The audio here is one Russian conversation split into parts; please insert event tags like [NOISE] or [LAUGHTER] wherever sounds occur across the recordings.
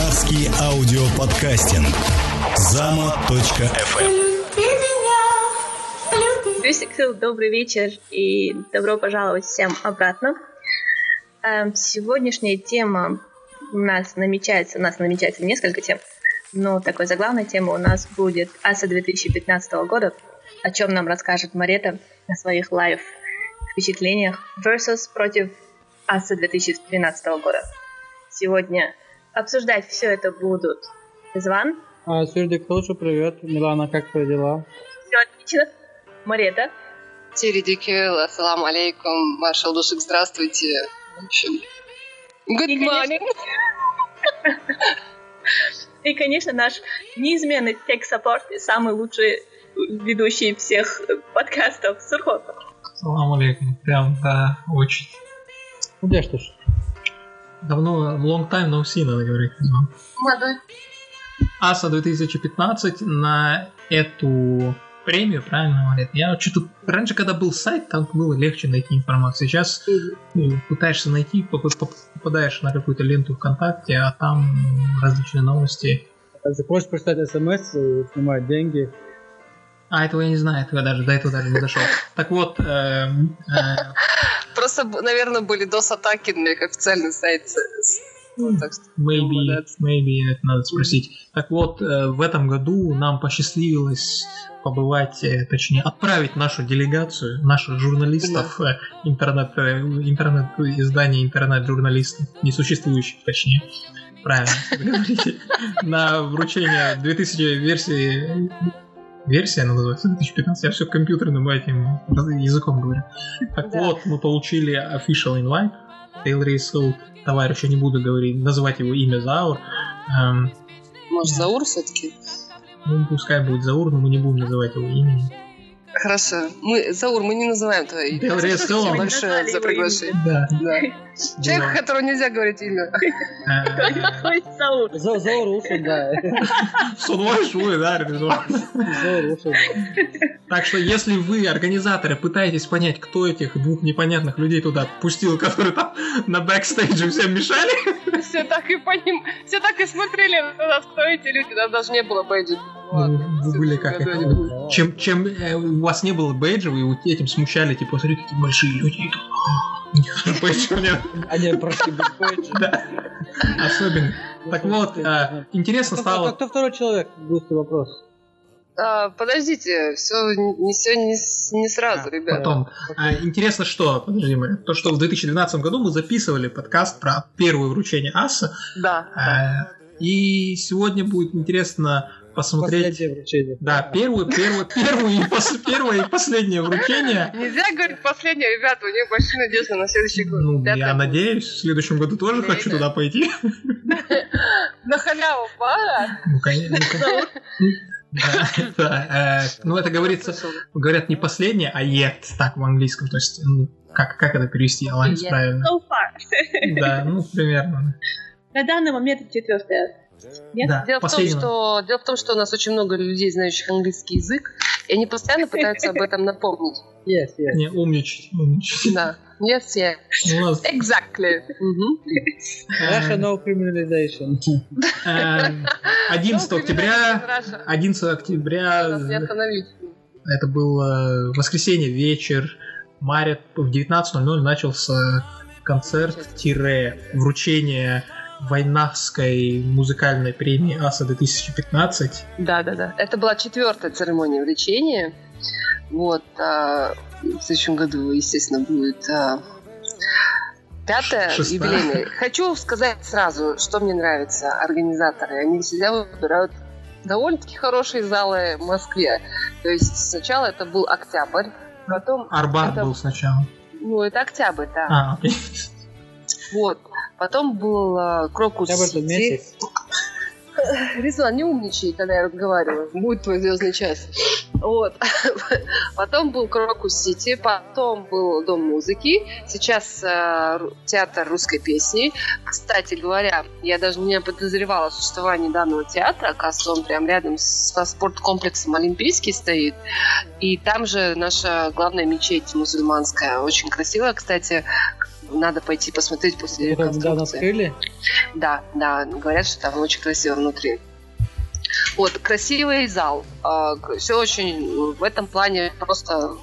Скандинавский аудиоподкастинг. Зама.fm Бюсикл, добрый вечер и добро пожаловать всем обратно. Эм, сегодняшняя тема у нас намечается, у нас намечается несколько тем, но такой заглавной темой у нас будет АСА 2015 года, о чем нам расскажет Марета на своих live впечатлениях versus против АСА 2013 года. Сегодня обсуждать все это будут Зван. А, Сюрдик, тоже привет. Милана, как твои дела? Все отлично. Марета. Тиридикил, ассаламу алейкум, маршал Душик, здравствуйте. В общем, good morning. [LAUGHS] И, конечно, наш неизменный тек-саппорт и самый лучший ведущий всех подкастов Сурхот. Салам алейкум. Прям, да, очень. Ну, где что ж? Давно, long time no see, надо говорить. Молодой. АСА 2015 на эту премию, правильно говорят? Я что-то... Раньше, когда был сайт, там было легче найти информацию. Сейчас ну, пытаешься найти, поп- поп- попадаешь на какую-то ленту ВКонтакте, а там различные новости. Ты хочешь прочитать смс, и снимать деньги. А, этого я не знаю, этого даже, до этого даже не дошел. Так вот, эм, э, Просто, наверное, были DOS-атаки на их официальный сайт. Вот, так что Maybe, maybe это надо спросить. Так вот, э, в этом году нам посчастливилось побывать, э, точнее, отправить нашу делегацию, наших журналистов, э, интернет, интернет издания интернет-журналистов, несуществующих, точнее, правильно говорите, на вручение 2000 версии Версия она называется 2015, я все компьютерным этим языком говорю. Так Да. вот, мы получили official invite. Тейл Рейсел, товарища не буду говорить, называть его имя Заур. Эм, Может, Заур все-таки? ну, пускай будет Заур, но мы не будем называть его имени. Хорошо. Мы, Заур, мы не называем твое имя. Спасибо большое за приглашение. Да. Да. Человек, Да. которому нельзя говорить имя. Э, Какой Саур? За- Заур ушел, да. Сонвой швы, да? Заур ушел. Так что, если вы, организаторы, пытаетесь понять, кто этих двух непонятных людей туда пустил, которые там на бэкстейдже всем мешали, Все так и поним... Все так и смотрели на нас, кто эти люди. Нас даже не было бейджа. Ну, вы были как это, чем, чем э, у вас не было бейджа, вы этим смущали, типа, смотри, какие большие люди идут. Нет, бейджа у меня, Они прошли без бейджа. да, особенно. Так вот, э, интересно стало... Кто второй человек? Быстрый вопрос. А, подождите, все не, все не, не сразу, ребята. Потом. А, интересно, что, подожди, Мария, то, что в 2012 году мы записывали подкаст про первое вручение АСА, Да. э, и сегодня будет интересно посмотреть... Последнее вручение. Да, первую, первую, первую и пос- первое и последнее вручение. Нельзя говорить последнее, ребята, у них большие надежды на следующий год. Ну, я надеюсь, в следующем году тоже Время. хочу туда пойти. [LAUGHS] На халяву, пара. Ну, конечно. [LAUGHS] [LAUGHS] Э, ну это говорится, говорят не последнее, а yet, так в английском, то есть, ну, как, как это перевести, Аланис, правильно? So far. [LAUGHS] Да, ну, примерно. На данный момент это четвертое. Нет? Да, Дело в, том, что, дело в том, что у нас очень много людей, знающих английский язык, и они постоянно пытаются об этом напомнить. Yes, yes. Не, умничать, умничать. Да. Yes, yes. У нас, Exactly. Russia э, no criminalization. э, 11 Ну, октября, Раша. 11 октября, это было воскресенье, вечер, март, в 19.00 начался концерт-вручение Войнахской музыкальной премии АСА 2015. Да, да, да. Это была четвертая церемония влечения. Вот. а, в следующем году, естественно, будет а, пятая Шестая. юбилейная. Хочу сказать сразу, что мне нравится. Организаторы, они всегда выбирают довольно-таки хорошие залы в Москве. То есть сначала это был октябрь, потом... Арбат это- был сначала. Ну, это октябрь, да. А, [LAUGHS] окей. Вот. Потом был а, Крокус это Сити. месяц. Рислан, не умничай, когда я разговариваю. Будет твой звездный час. Вот. [LAUGHS] Потом был Крокус Сити, потом был Дом музыки, сейчас э, театр русской песни. Кстати говоря, я даже не подозревала о существовании данного театра, оказывается, он прям рядом с со спорткомплексом Олимпийский стоит. И там же наша главная мечеть мусульманская, очень красивая, кстати. надо пойти посмотреть после Это недавно конструкции. открыли? Да, да, говорят, что там очень красиво внутри. Вот, красивый зал. Все очень в этом плане просто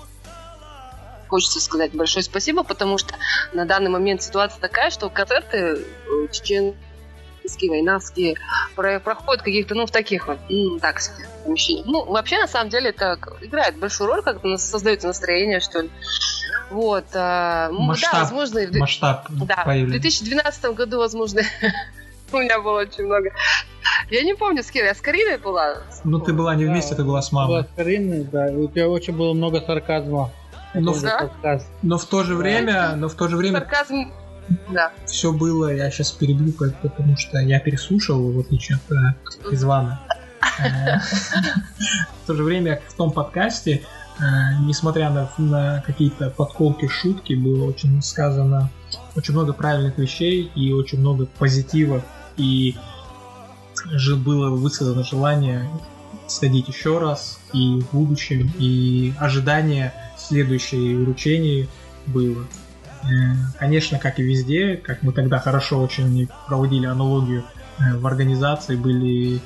хочется сказать большое спасибо, потому что на данный момент ситуация такая, что концерты э, чеченские, войнавские про- проходят каких-то, ну, в таких вот, так себе, помещениях. Ну, вообще, на самом деле, это играет большую роль, как-то нас- создается настроение, что ли. Вот. а, м, Да, Масштаб. возможно, Масштаб да, в появления. 2012 году, возможно, [LAUGHS] [LAUGHS] у меня было очень много. Я не помню, с кем. Я с Кариной была. Ну, ты была не Да, вместе, ты была с Была мамой. с Кариной, да. и У тебя очень было много сарказма. Но, в- Да? подкаст. но в то же время, но в то же время Сарказм. Да. все было, я сейчас перебью, по- потому что я переслушал, в отличие от э, Извана. В то же время в том подкасте, э, несмотря на, на какие-то подколки, шутки, было очень сказано очень много правильных вещей и очень много позитива, и же было высказано желание сходить еще раз и в будущем, и ожидание следующей вручения было. Э, Конечно, как и везде, как мы тогда хорошо очень проводили аналогию э, в организации, были э,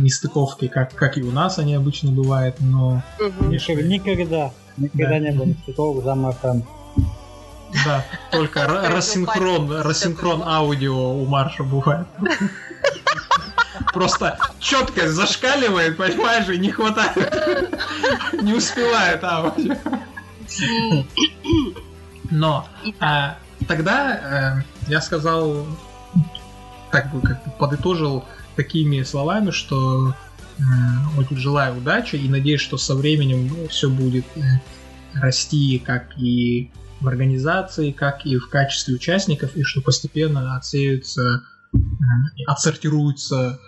нестыковки, как, как и у нас они обычно бывают, но, конечно, Никогда. Никогда Да. не было зама FM. Да, только ра- рассинхрон, рассинхрон аудио у Марша бывает. Просто четкость зашкаливает, понимаешь, и не хватает. Не успевает аудио. Но а, тогда э, я сказал, так бы как подытожил такими словами, что очень желаю удачи и надеюсь, что со временем все будет э, расти как и в организации, как и в качестве участников, и что постепенно отсеются, э, отсортируются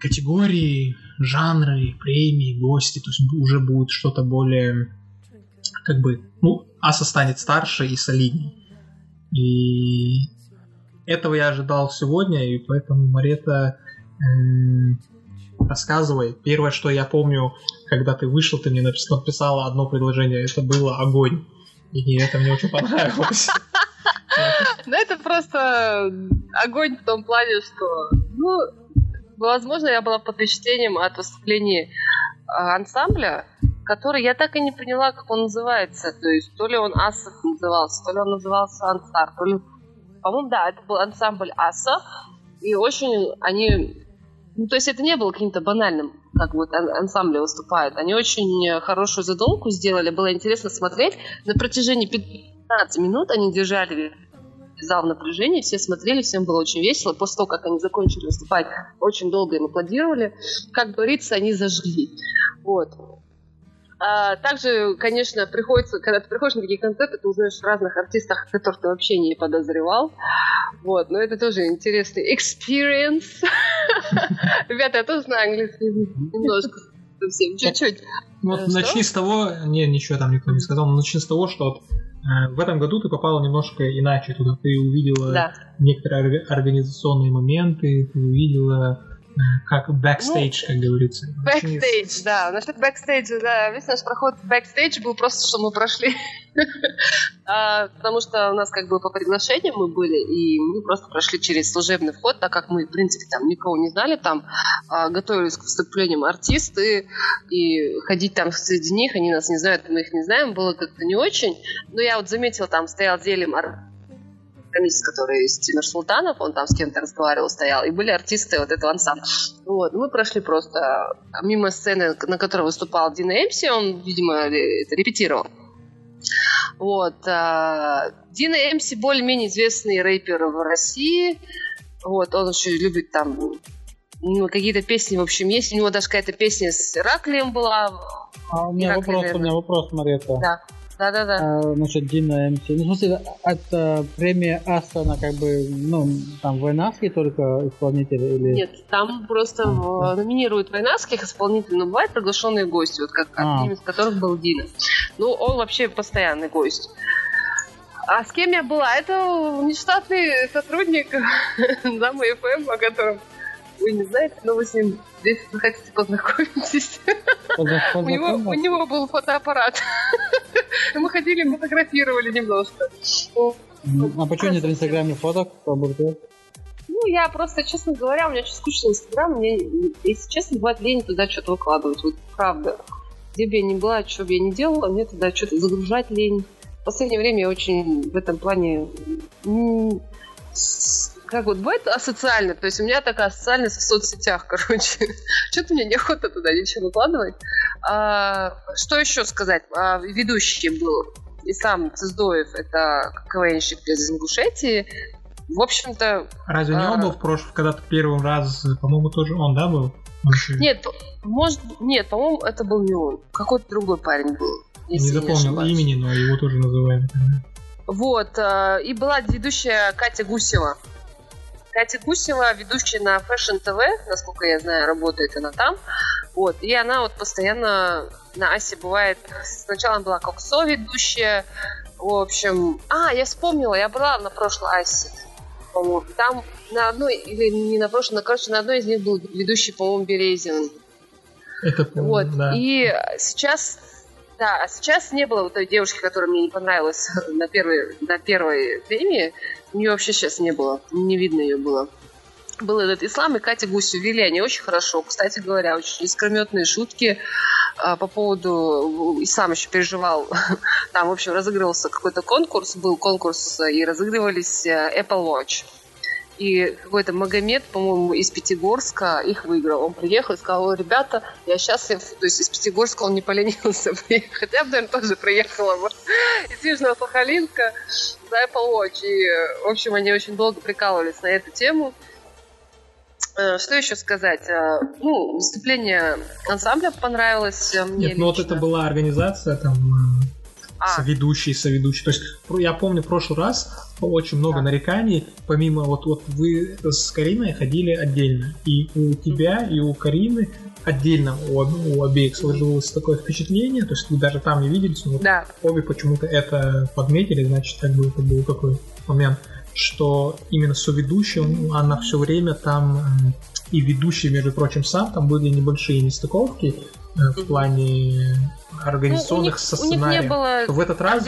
категории, жанры, премии, гости, то есть уже будет что-то более как бы, ну, Аса станет старше и солиднее. И этого я ожидал сегодня, и поэтому, Марета, м, рассказывай. Первое, что я помню, когда ты вышел, ты мне напис- написала одно предложение, это было огонь. И это мне очень понравилось. [LAUGHS] Ну, это просто огонь в том плане, что, ну, возможно, я была под впечатлением от выступления а, ансамбля, который я так и не поняла, как он называется. То есть, то ли он Асов назывался, то ли он назывался Ансар, то ли... По-моему, да, это был ансамбль Аса. И очень они... Ну, то есть это не было каким-то банальным, как вот ан- ансамбли выступают. Они очень э, хорошую задумку сделали, было интересно смотреть. На протяжении 15 минут они держали зал в напряжении, все смотрели, всем было очень весело. После того, как они закончили выступать, очень долго им аплодировали. Как говорится, они зажгли. Вот. А, также, конечно, приходится, когда ты приходишь на такие концерты, ты узнаешь разных артистах, которых ты вообще не подозревал. Вот, но это тоже интересный experience. [LAUGHS] Ребята, я тоже знаю английский немножко. Совсем, чуть-чуть. Ну, вот Э, что? начни с того, не, ничего там никто не сказал, но начни с того, что э, в этом году ты попала немножко иначе туда. Ты увидела Да. некоторые орга- организационные моменты, ты увидела э, как бэкстейдж, как говорится. Бэкстейдж, да. Насчет бэкстейджа, да. Весь наш проход в бэкстейдж был просто, что мы прошли. [LAUGHS] А, Потому что у нас как бы по приглашению мы были, и мы просто прошли через служебный вход, так как мы, в принципе, там никого не знали, там а, готовились к выступлениям артисты, и ходить там среди них, они нас не знают, мы их не знаем, было как-то не очень. Но я вот заметила, там стоял зелем комиссия, который из Тимир Султанов, он там с кем-то разговаривал, стоял, и были артисты вот этого ансамбля. Вот, мы прошли просто мимо сцены, на которой выступал Дин Эмси, он, видимо, это репетировал. Вот. а, Дина Эмси более-менее известный рэпер в России. Вот, он еще любит там ну, какие-то песни, в общем, есть. У него даже какая-то песня с Ираклием была. А у меня Ирак, вопрос, у меня вопрос, Марета. Да. Да-да-да. А, насчет Дина МС. Ну, в смысле, это премия АСА, она как бы, ну, там, войнавский только исполнитель или... Нет, там просто в- номинируют войнавских исполнителей, но бывают приглашенные гости, вот как А. одним из которых был Дина. Ну, он вообще постоянный гость. А с кем я была? Это нештатный сотрудник [LAUGHS] зама ФМ, о котором вы не знаете, но вы с ним, если вы хотите, познакомитесь. У него, у него был фотоаппарат. Мы ходили, фотографировали немножко. А почему нет в Инстаграме фоток? Ну, я просто, честно говоря, у меня очень скучный Инстаграм. Мне, если честно, бывает лень туда что-то выкладывать. Вот правда. Где бы я ни была, что бы я ни делала, мне туда что-то загружать лень. В последнее время я очень в этом плане как вот бывает асоциально, то есть у меня такая асоциальность в соцсетях, [LAUGHS] короче. Что-то мне неохота туда ничего выкладывать. А, что еще сказать? А, ведущий был и сам Цездоев, это КВНщик из Ингушетии. В общем-то... Разве не а... он был в прошлом, когда ты первый раз, по-моему, тоже он, да, был? Нет, может, нет, по-моему, это был не он. Какой-то другой парень был. Не запомнил не имени, но его тоже называем. Вот, э, и была ведущая Катя Гусева. Катя Гусева, ведущая на Fashion TV, насколько я знаю, работает она там. Вот, и она вот постоянно на Асе бывает... Сначала она была как со ведущая, в общем... А, я вспомнила, я была на прошлой Асе. Там на одной, или не на прошлой, но, короче, на одной из них был ведущий, по-моему, Березин. Это, вот. да. И сейчас да, а сейчас не было вот той девушки, которая мне не понравилась на первой, на первой премии. Ее вообще сейчас не было. Не видно ее было. Был этот Ислам и Катя Гусю вели они очень хорошо. Кстати говоря, очень искрометные шутки а, по поводу... И сам еще переживал. [LAUGHS] Там, в общем, разыгрывался какой-то конкурс. Был конкурс, и разыгрывались э, Apple Watch и какой-то Магомед, по-моему, из Пятигорска их выиграл. Он приехал и сказал, ребята, я счастлив. То есть из Пятигорска он не поленился [LAUGHS] приехать. Хотя бы, наверное, тоже приехала бы из Южного Сахалинска за Apple Watch. И, в общем, они очень долго прикалывались на эту тему. Э, что еще сказать? Э, ну, выступление ансамбля понравилось э, мне Нет, ну вот это была организация, там, а. соведущий, соведущий. То есть я помню в прошлый раз очень много да. нареканий, помимо вот, вот вы с Кариной ходили отдельно, и у тебя, и у Карины отдельно у, у обеих сложилось такое впечатление, то есть вы даже там не виделись, но да. обе почему-то это подметили, значит, как бы это был такой момент, что именно соведущим она все время там и ведущий, между прочим, сам, там были небольшие нестыковки э, в плане организационных ну, со сценарием. было в этот раз,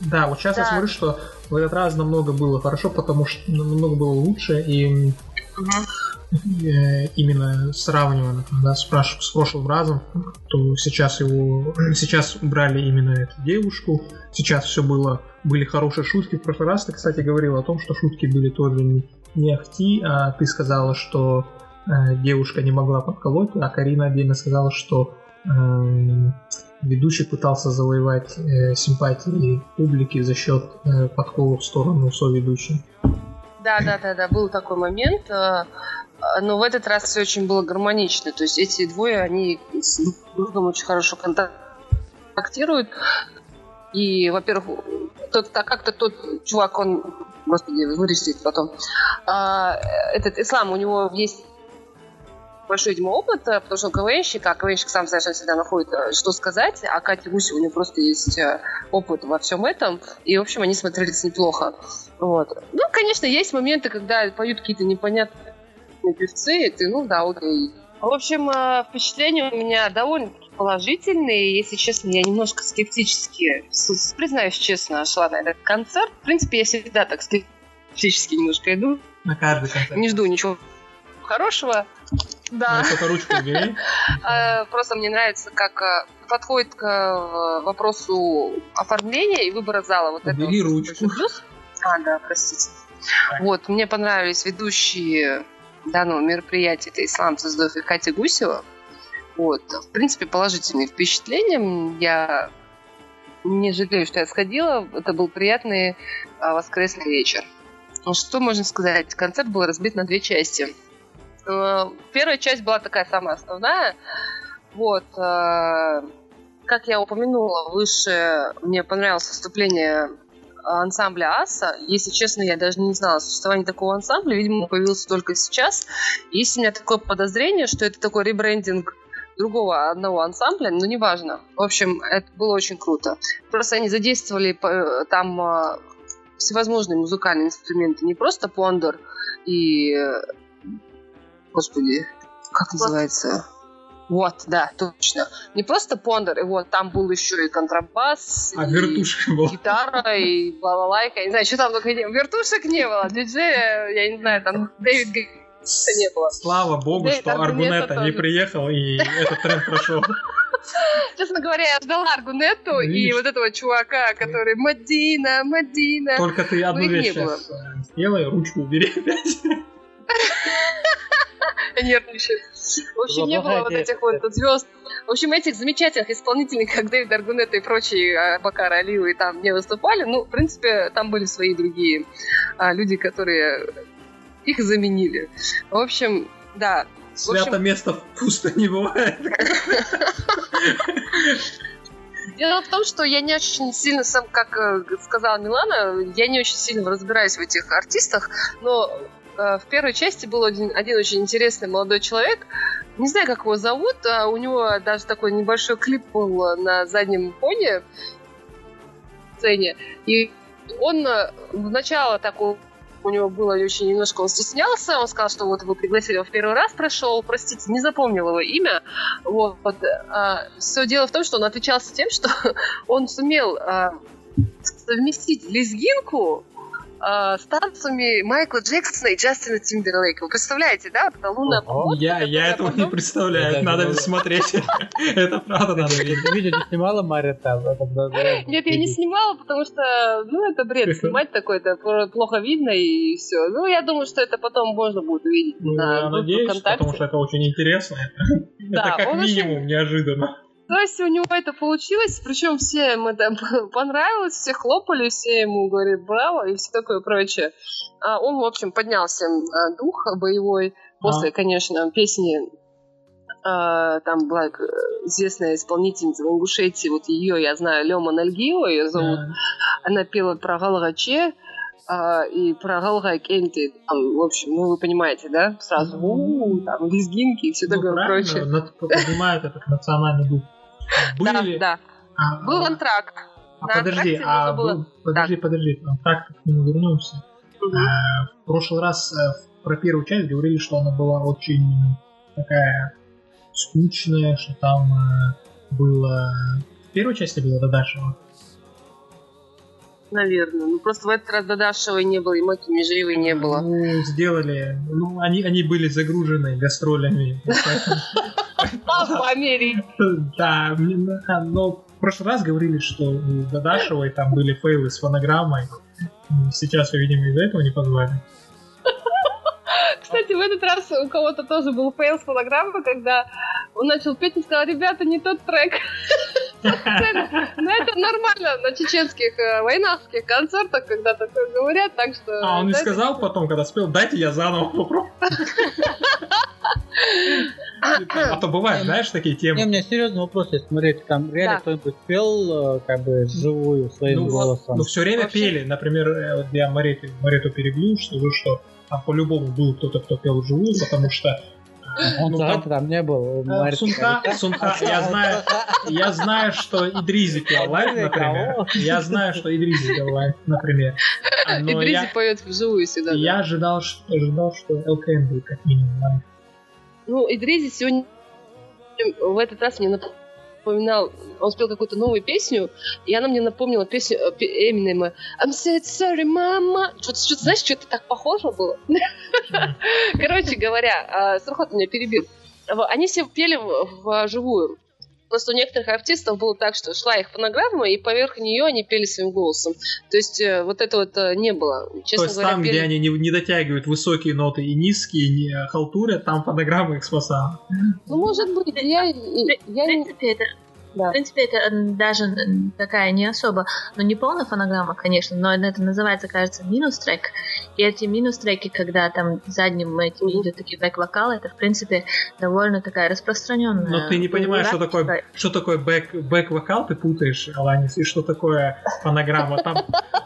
да, вот сейчас да. я смотрю, что в этот раз намного было хорошо, потому что намного было лучше и угу. именно сравнивая да, с, с прошлым разом, то сейчас его [CLEARS THROAT] сейчас убрали именно эту девушку, сейчас все было были хорошие шутки. В прошлый раз ты, кстати, говорил о том, что шутки были тоже не, не ахти, а ты сказала, что э, девушка не могла подколоть, а Карина отдельно сказала, что э, ведущий пытался завоевать э, симпатии публики за счет э, подкола в сторону соведущей. Да, да, да, да, был такой момент. Э, но в этот раз все очень было гармонично. То есть эти двое, они с другом очень хорошо контактируют. И, во-первых, тот, так как-то тот чувак, он, господи, вырастет потом. А, этот ислам, у него есть большой, видимо, опыт, э, потому что он КВНщик, а КВНщик сам совершенно всегда находит, э, что сказать, а Катя Гусева, у нее просто есть э, опыт во всем этом, и, в общем, они смотрелись неплохо. Вот. Ну, конечно, есть моменты, когда поют какие-то непонятные певцы, и ты, ну да, окей. В общем, впечатления у меня довольно положительные. Если честно, я немножко скептически, признаюсь честно, шла на этот концерт. В принципе, я всегда так скептически немножко иду. На каждый концерт. Не жду ничего хорошего. Да. Ну, ручку. А, [LAUGHS] просто мне нравится, как э, подходит к э, вопросу оформления и выбора зала. Вот убери это ручку. А, да, простите. Вот, мне понравились ведущие данного мероприятия. Это Ислам Создов и Катя Гусева. Вот, в принципе, положительные впечатления. Я не жалею, что я сходила. Это был приятный воскресный вечер. Что можно сказать? Концерт был разбит на две части. Э, первая часть была такая самая основная. Вот. Э, как я упомянула выше, мне понравилось выступление ансамбля Аса. Если честно, я даже не знала о существовании такого ансамбля. Видимо, появился только сейчас. Есть у меня такое подозрение, что это такой ребрендинг другого одного ансамбля, но неважно. В общем, это было очень круто. Просто они задействовали э, там всевозможные музыкальные инструменты, не просто пондор и господи, как называется? Вот, да, точно. Не просто пондер, и вот там был еще и контрабас, А и вертушка была. гитара, и балалайка. Я не знаю, что там только не было. Вертушек не было, диджея, я не знаю, там Дэвид не было. Слава богу, Да, что Аргунета не тоже. приехал, и [LAUGHS] этот тренд прошел. Честно говоря, я ждала Аргунетту и вот этого чувака, который Мадина, Мадина. Только ты одну их не вещь сейчас э, сделай, ручку убери опять. [LAUGHS] [LAUGHS] нервничает. В общем, не было вот этих вот звезд. В общем, этих замечательных исполнителей, [LAUGHS] как Дэвид Аргунетта и прочие, а, пока Алиевы там не выступали, ну, в принципе, там были свои другие а, люди, которые их заменили. В общем, да. Свято место пусто не бывает. Дело в том, что я не очень сильно, сам, как э, сказала Милана, я не очень сильно разбираюсь в этих артистах, но в первой части был один, один очень интересный молодой человек. Не знаю, как его зовут, а у него даже такой небольшой клип был на заднем фоне сцене. И он э, в начало такого у него было очень немножко, он стеснялся, он сказал, что вот вы пригласили его в первый раз, прошел, простите, не запомнил его имя. Вот, все дело в том, что он отличался тем, что [LAUGHS] он сумел а, совместить лезгинку а, с танцами Майкла Джексона и Джастина Тимберлейка. Вы представляете, да? Лунная Ого. походка, Я, я этого не представляю, Это надо смотреть. [LAUGHS] Это правда надо видеть. Видео не снимала Мария там? Это, Нет, я не снимала, потому что, ну, это бред, [LAUGHS] снимать такое, это плохо видно и все. Ну, я думаю, что это потом можно будет увидеть Ну, на я надеюсь, потому что это очень интересно. [LAUGHS] Да, Это как минимум неожиданно. То есть у него это получилось, причем все ему это [LAUGHS] понравилось, все хлопали, все ему говорили браво и все такое прочее. А он, в общем, поднял всем а, дух боевой после, конечно, песни а, там была э, известная исполнительница в Ингушетии, вот ее я знаю, Лема Нальгиева ее зовут. Да. Она пела про Галгаче а, и про Галгай Кенти. Там, в общем, ну вы понимаете, да? Сразу у там лезгинки и все Ну, такое прочее. над- поднимает этот национальный дух. Были... Да, да. а, Был антракт. А На подожди, а было- был- подожди, подожди, так к нему вернемся. А, в прошлый раз э, про первую часть говорили, что она была очень такая скучная, что там э, было... В первой части было Дадашева. Наверное. Ну просто в этот раз Дадашевой не было, и Маки Межиевой не было. Ну, сделали... Ну, они, они были загружены гастролями. [LAUGHS] По Америке. Да, мне- а, но в прошлый раз говорили, что у Дадашевой там были фейлы с фонограммой. Сейчас, видимо, из-за этого не позвали. Кстати, в этот раз у кого-то тоже был fail с фонограммы, когда он начал петь и сказал, ребята, не тот трек. Ну это нормально на чеченских э, вайнахских концертах, когда такое говорят, так что... А он не сказал потом, когда спел, дайте я заново попробую. А то бывает, знаешь, такие Не, у темы. меня серьезный вопрос есть. Смотрите, там реально кто-нибудь пел, э, как бы, живую своим Ну, голосом? Ну, все время пели. Например, э, вот я Марету, Марету перебью, скажу, что там по-любому был кто-то, кто пел вживую, потому что Он ну, там, там не был. э, сказала. Сунха, я знаю, я знаю, что Идризи пел live, например. Я знаю, что Идризи пел live, например. А, Но Идризи я, поет вживую всегда. да. я ожидал, что, ожидал, что ЛКН будет как минимум live. Ну, Идризи сегодня в этот раз мне напоминал, он спел какую-то новую песню, и она мне напомнила песню э, Эминема I'm said sorry, mama. Что-то, что-то, знаешь, что-то так похоже было. Короче говоря, а, Сурхат меня перебил. Они все пели вживую. Просто у некоторых артистов было так, что шла их фонограмма, и поверх нее они пели своим голосом. То есть э, вот это вот э, не было. Честно То есть говоря, там, пели- где они не, не дотягивают высокие ноты и низкие, не халтурят, там фонограмма их спасала. Ну, может быть, я, я В не... принципе, это, Да. в принципе, это даже такая не особо, ну не полная фонограмма, конечно, но это называется, кажется, минус-трек. И эти минус-треки, когда там задним этим Мгм. идет такие бэк-вокалы, это, в принципе, довольно такая распространенная. Но ты не понимаешь, что такое, что такое бэк, бэк-вокал, ты путаешь, Аланис, и что такое фонограмма. Там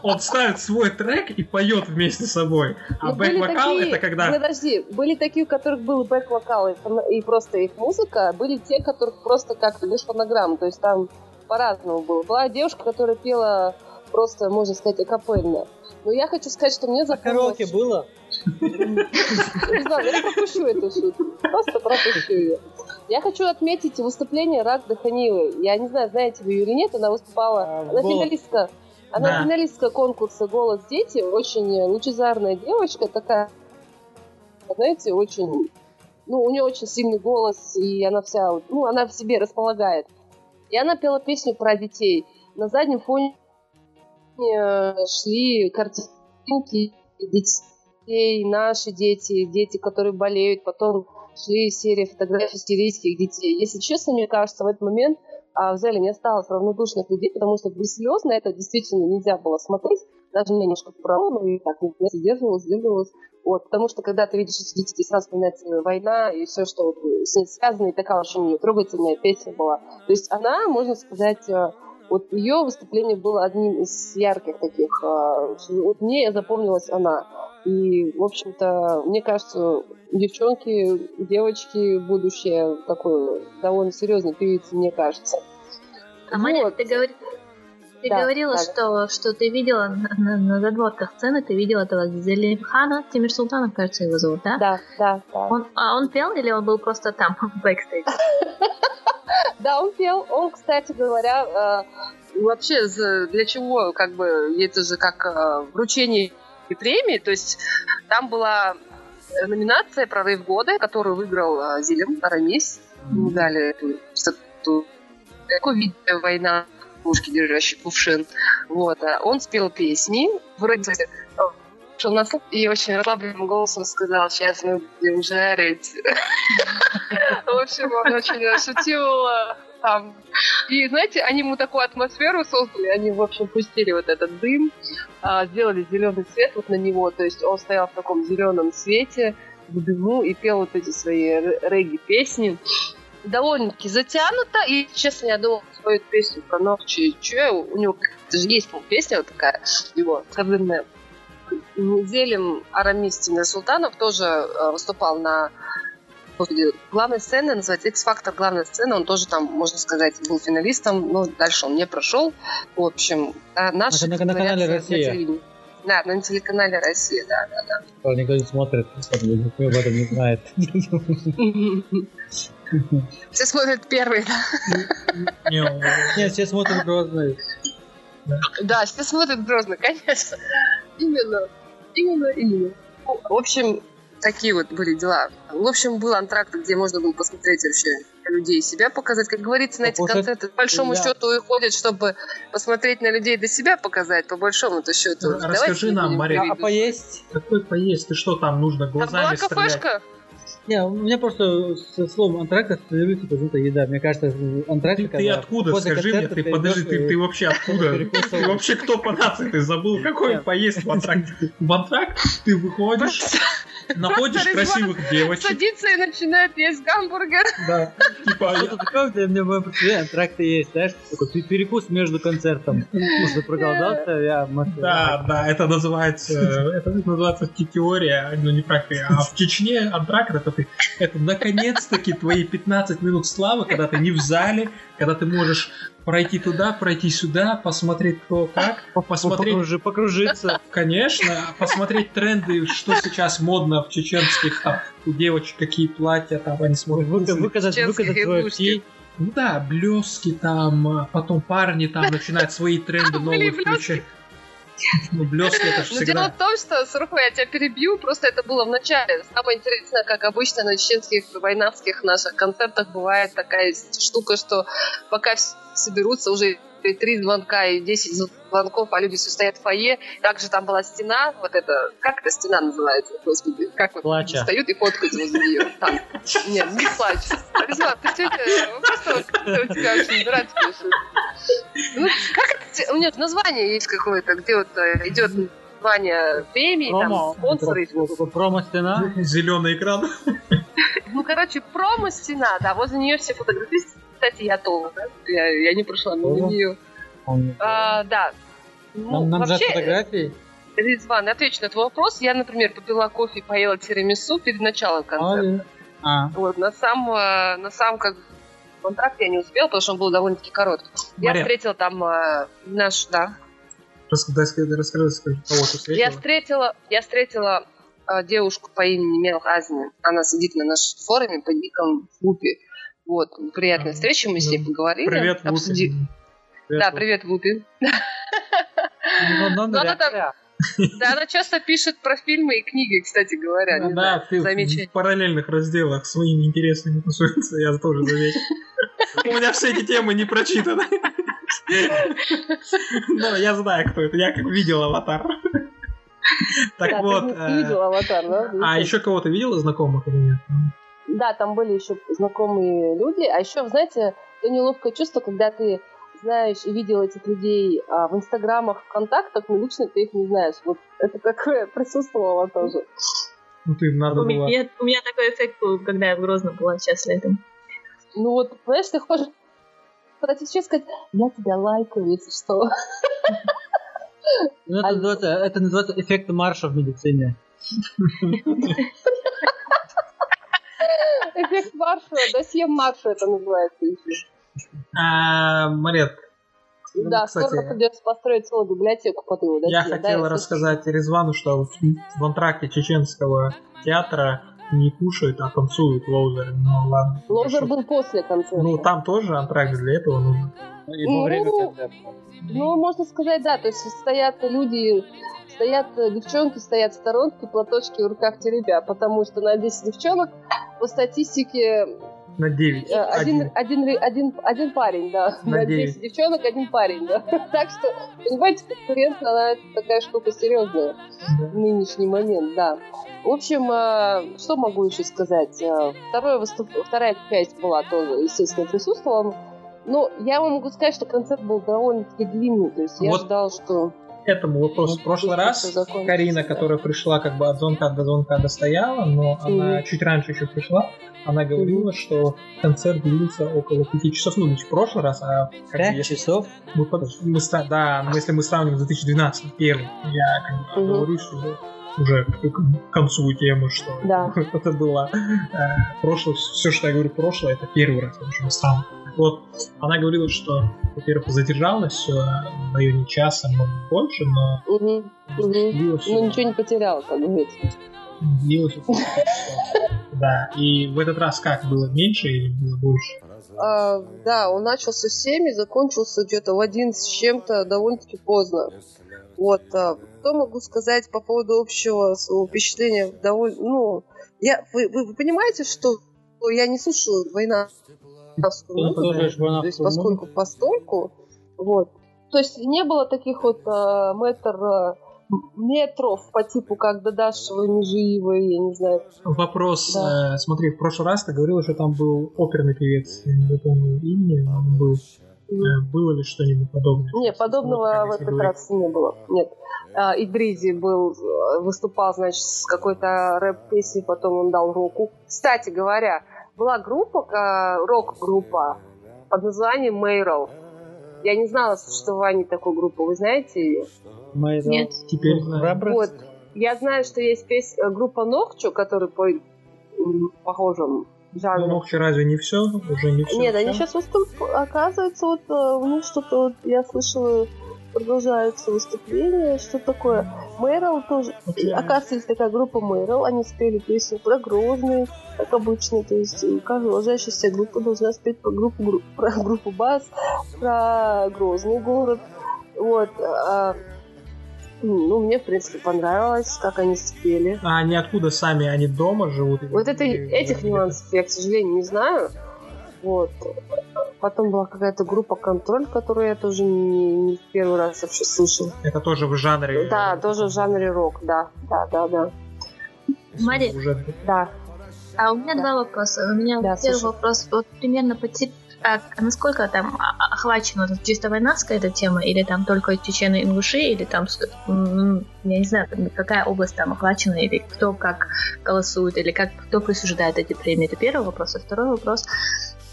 он ставит свой трек и поет вместе с собой. А Ну, бэк-вокал такие- это когда... Подожди, были такие, у которых был бэк-вокал и, фон- и просто их музыка, были те, у которых просто как лишь фонограмма, то есть там по-разному было. Была девушка, которая пела просто, можно сказать, акапельно. Но я хочу сказать, что мне А запомнилось... караоке было? Ладно, я пропущу эту шутку. Просто пропущу ее. Я хочу отметить выступление Рагды Ханилы. Я не знаю, знаете вы ее или нет, она выступала, А, она финалистка. Она финалистка конкурса «Голос дети». Очень лучезарная девочка, такая, знаете, очень... Ну, у нее очень сильный голос, и она вся, ну, она в себе располагает. И она пела песню про детей. На заднем фоне шли картинки детей, наши дети, дети, которые болеют. Потом шли серия фотографий сирийских детей. Если честно, мне кажется, в этот момент а, в зале не осталось равнодушных людей, потому что без слез на это действительно нельзя было смотреть. Даже немножко порвало, но и так я сдерживалась, сдерживалась. Вот, потому что когда ты видишь эти детей, сразу вспоминается война и все, что вот с ней связано, и такая очень трогательная песня была. То есть она, можно сказать, э, вот ее выступление было одним из ярких таких. э, Вот мне запомнилась она. И, в общем-то, мне кажется, девчонки, девочки, будущее такой довольно серьезной певицы, мне кажется. А Вот. ты, говори- ты Да, говорила, да. что, что ты видела на, на- на задворках сцены, ты видела этого Зелимхана, Темирсултанов, кажется, его зовут, да? Да, да, да. Он, а он пел или он был просто там, [LAUGHS] в бэкстейдж? [LAUGHS] [LAUGHS] Да, он пел. Он, кстати говоря, э, вообще для чего, как бы, это же как э, вручение премии, то есть там была номинация «Прорыв года», которую выиграл э, Зелем Арамис. Ему дали эту статую. Видео «Война», пушки, держащий кувшин. Вот. Он спел песни, вроде шел на слух и очень расслабленным голосом сказал, сейчас мы будем жарить. В общем, он очень шутил э, там. И, знаете, они ему такую атмосферу создали, они, в общем, пустили вот этот дым, а, сделали зеленый свет вот на него, то есть он стоял в таком зеленом свете, в дыму и пел вот эти свои регги-песни. Довольно-таки затянуто, и, честно, я думала, свою песню про Нохчи Чуэ, у него же есть песня вот такая, его, козырная. Зелем Арамис Тимир Султанов тоже э, выступал на господи, главной сцены, называется X-Factor главная сцена, он тоже там, можно сказать, был финалистом, но дальше он не прошел. В общем, а, наши На- на- на канале «Россия». телевидении. Да, на телеканале Россия, да, да, Что Никто не смотрит, никто об этом не знает. да. [LAUGHS] Все смотрят первый, да. Нет, все смотрят Грозный. Да, все смотрят грозно, конечно. Именно, именно, именно. Ну, В общем, такие вот были дела. В общем, был антракт, где можно было посмотреть вообще на людей себя показать. Как говорится, на эти Покушать концерты по большому я- счету и ходят, чтобы посмотреть на людей до себя показать, по большому-то счету. Расскажи Давайте не нам, Мария. А поесть? Какой поесть? Ты что там нужно Там была глазами стрелять? Не, у меня просто со словом антракт ассоциируется почему-то еда. Мне кажется, антракт Ты, ты откуда? Скажи мне, ты подожди, ты, ты вообще откуда? [LAUGHS] Ты вообще кто по нации? Ты забыл, какой поесть в антракт? В антракт ты выходишь, находишь Просто красивых девочек. Садится и начинает есть гамбургер. Да, типа, Что-то такое, где мне представление, антракты есть, знаешь, такой пе- перекус между концертом. Просто проголодался, я... Да, да, это называется, это называется те- теория, но не практика. А в Чечне антракт это ты, это наконец-таки твои 15 минут славы, когда ты не в зале, когда ты можешь пройти туда, пройти сюда, посмотреть кто как, посмотреть, покружи- покружиться. конечно, посмотреть тренды, что сейчас модно в чеченских, там, у девочек какие платья, там они смотрят. Выка- Выказать, выказать игрушки. фи. Ну да, блески там, а потом парни там начинают свои тренды [LAUGHS] новые включать. [LAUGHS] Ну, блески это же дело всегда. в том, что, Суруху, я тебя перебью, просто это было в начале. Самое интересное, как обычно на чеченских войнавских наших концертах бывает такая штука, что пока соберутся уже три звонка и 10 звонков, а люди все стоят в фойе. Также там была стена, вот это, как эта стена называется, господи, как вот Плача. встают и фоткают возле нее. Там. Нет, не плачь. Резва, ты сегодня просто вот как-то у тебя очень дурацкие шутки. Ну, как это, у нее название есть какое-то, где вот э, идет название премии, Промо. там спонсоры. Промо-стена. Зеленый экран. Ну, короче, промо-стена, да, возле нее все фотографисты. Кстати, я тоже, да? Я, я не прошла мимо Тоже? нее. Он- А, да. Ну, Нам нам вообще, фотографии. Резван, отвечу на твой вопрос. Я, например, попила кофе и поела тирамису перед началом концерта. А, Вот, на сам, э, на сам как контракт я не успела, потому что он был довольно-таки короткий. Я Мария. встретила там э, наш, да, Расскажи, расскажи, расскажи, кого ты Я встретила. встретила, я встретила э, девушку по имени Мел Азни. Она сидит на нашем форуме под ником Вупи. Вот, приятная встреча, мы с ней поговорили. Привет, обсуди... Вупи. Да, привет, Вупи. Ну, ну, Ну, она там- да. Да, она часто пишет про фильмы и книги, кстати говоря. не Да, знаю, ты замечательно. в параллельных разделах своими интересами тусуется, я тоже заметил. У меня все эти темы не прочитаны. Но я знаю, кто это. Я как видел аватар. Так Да, вот. ты э, видел аватар, да? А еще кого-то видел из знакомых или нет? Да, там были еще знакомые люди. А еще, знаете, то неловкое чувство, когда ты знаешь и видел этих людей а, в инстаграмах, вконтактах, но лично ты их не знаешь. Вот это такое [LAUGHS] присутствовало тоже. Ну ты надо У было... меня, у меня такой эффект был, когда я в Грозном была сейчас летом. Ну вот, понимаешь, ты хочешь подойти и сказать, я тебя лайкаю, если что. Ну, это, называется, это называется эффект марша в медицине. [LAUGHS] Эффект марша, досье марша это называется еще. А, Марет, Ну, Да, кстати, скоро придется построить целую библиотеку под его досье. я хотел рассказать Резвану, что в, в антракте чеченского театра не кушают, а танцуют лоузеры. Ну ладно. Лозер хорошо. был после концерта. Ну там тоже антракт для этого нужен. И во время Ну, концерта. Ну, можно сказать, да. То есть стоят люди, стоят э, девчонки, стоят в сторонке, платочки в руках теребя, потому что на 10 девчонок по статистике На 9. э, один, один, ре- один, один парень, да. На На девять. 10 девчонок один парень, да. [LAUGHS] Так что, понимаете, конкуренция, она такая штука серьезная в нынешний момент, да. В общем, э, что могу еще сказать? Второе выступ... Вторая часть была тоже, естественно, присутствовала. Но я вам могу сказать, что концерт был довольно-таки длинный. То есть я Вот ждал, что... этому вопросу. В прошлый раз Карина, которая пришла как бы от звонка до звонка достояла, но она чуть раньше еще пришла, она говорила, что концерт длился около пяти часов, ну не в прошлый раз, а как бы Пять если часов? мы, мы ста- да, но если мы сравним с 2012 первый, я как бы Мгм. говорю, что уже к к концу темы, что Да. [LAUGHS] это было э, прошлое, все, что я говорю прошлое, это первый раз, потому что мы стало. Вот, она говорила, что, во-первых, задержалась все в районе часа, может больше, но мгм. длилось Ну, ничего не потерял, как говорится. длилось. Да, и в этот раз как, было меньше или было больше? А, да, он начался в 7 и закончился где-то в 11 с чем-то довольно-таки поздно. Вот. а, что могу сказать по поводу общего своего впечатления? Довольно, ну, я, вы, вы- вы понимаете, что я не слушаю война Слушаешь то есть поскольку постольку, вот. То есть не было таких вот э, метр, э, метров по типу как Дадашева, Межиевой, я не знаю. Вопрос, Да. э, смотри, в прошлый раз ты говорила, что там был оперный певец, я не запомнил имени, он был. Э, Было ли что-нибудь подобное? Не, подобного Вот, в этот говорить. раз не было. Нет. А, Идризи был, э, выступал, значит, с какой-то рэп-песней, потом он дал року. Кстати говоря, была группа, э, рок-группа под названием Мейрл. Я не знала о существовании такой группы. Вы знаете ее? Это- Нет. Теперь Ну, знаю. Вот. Я знаю, что есть песня, группа Нокчу, которая по похожим Ну, жанру. Ногти разве не все? Уже не все? Нет, они сейчас выступают, оказывается, вот э, у них что-то, вот, я слышала, продолжаются выступления, что такое. Мэрил тоже, оказывается, есть такая группа Мэрил, они спели песню про Грозный, как обычно, то есть э, каждая уважающаяся группа должна спеть про группу, гру- [LAUGHS] про группу Бас, про Грозный город, вот, а, ну, мне, в принципе, понравилось, как они спели. А они откуда сами? Они дома живут? Вот это, или- этих нюансов я, к сожалению, не знаю. Вот. Потом была какая-то группа «Контроль», которую я тоже не, не в первый раз вообще слышала. Это тоже в жанре... Да, тоже в жанре рок, да. Да, да, да. Мария, Уже... Да. А у меня Да. два вопроса. У меня Да, первый слушай. вопрос вот примерно по типу а насколько там а- охвачена вот чисто войнавская эта тема, или там только чечены ингуши, или там, я не знаю, какая область там охвачена, или кто как голосует, или как кто присуждает эти премии. Это первый вопрос. А второй вопрос,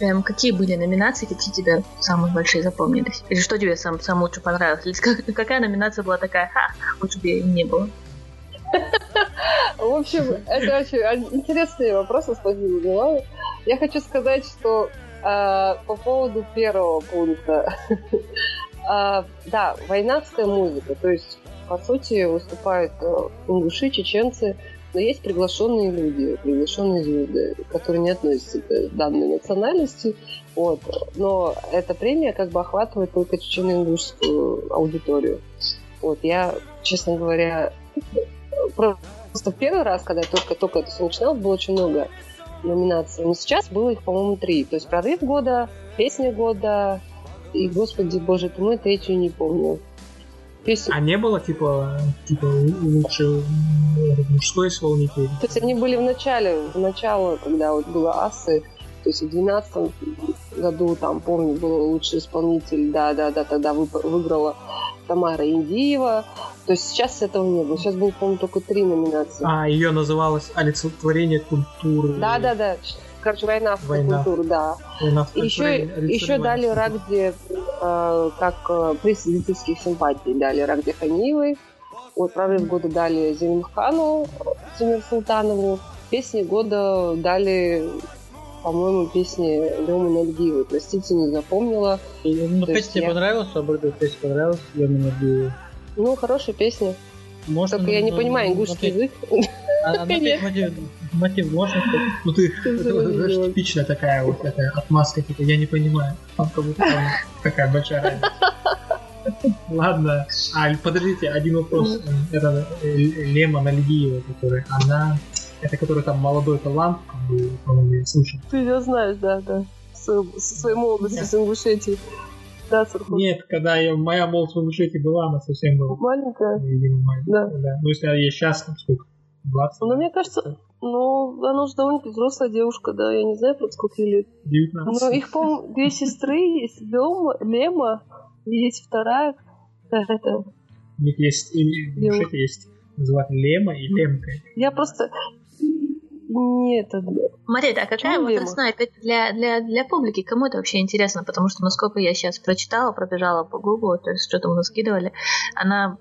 эм, какие были номинации, какие тебе самые большие запомнились? Или что тебе сам, самое лучше понравилось? Или [LAUGHS] как- какая номинация была такая, ха, лучше бы ее не было? В общем, это очень интересные вопросы, спасибо, Милана. Я хочу сказать, что э, по поводу первого пункта. [LAUGHS] э, да, войнавская музыка, то есть, по сути, выступают э, ингуши, чеченцы, Но есть приглашенные люди, приглашенные звезды, которые не относятся к данной национальности. Вот. Но эта премия как бы охватывает только чечено-ингушскую аудиторию. Вот. Я, честно говоря, просто в первый раз, когда я только, только это все начиналось, было очень много номинаций. Но сейчас было их, по-моему, три. То есть «Прорыв года», «Песня года» и, господи, боже ты мой, третью не помню. Песня... А не было, типа, типа лучше мужской исполнитель? То есть они были в начале, в начало, когда вот было асы, то есть в 2012 году, там, помню, был лучший исполнитель, да-да-да, тогда выиграла Тамара Индиева. То есть сейчас этого не было. Сейчас было, по-моему, только три номинации. А, ее называлось «Олицетворение культуры». Да-да-да. Короче, война в война. культуру, да. Война в еще, еще дали Рагде э, как э, приз зрительских симпатий. Дали Рагде Ханиевой. Вот прорыв года дали Зелимхану Тимир Султанову. Песни года дали по-моему, песни Лёмы Нальгиевой. Простите, не запомнила. Ну, хоть тебе я... понравилась, Абрыда, песня понравилась Лёме Нальгиевой? Ну, хорошая песня. Можно, Только я не понимаю ингушский язык. А, а [LAUGHS] мотив, можно Ну ты, это, типичная такая вот такая отмазка, типа, я не понимаю. Там как будто такая большая разница. Ладно. А, подождите, один вопрос. Это э, Лема Нальгиева, которая, она это который там молодой талант, по-моему, я слышал. Ты ее знаешь, да, да. Со своей молодости с Ингушетии. Да, Сурхут. Нет, когда я, моя молодость в Ингушетии была, она совсем была. Маленькая? Видимо, маленькая. Да. да. Ну, если я сейчас, там, сколько? 20? Ну, мне кажется, ну, она уже довольно-таки взрослая девушка, да, я не знаю, про сколько ей лет. 19. Но их, по-моему, две сестры есть, Лема, Лема, есть вторая, это... У них есть, Ингушетии есть называют Лема и Лемка. Я просто, нет, это... Мария, а какая вот весна для, для, для публики? Кому это вообще интересно? Потому что, насколько я сейчас прочитала, пробежала по Гуглу, то есть что-то мы скидывали, она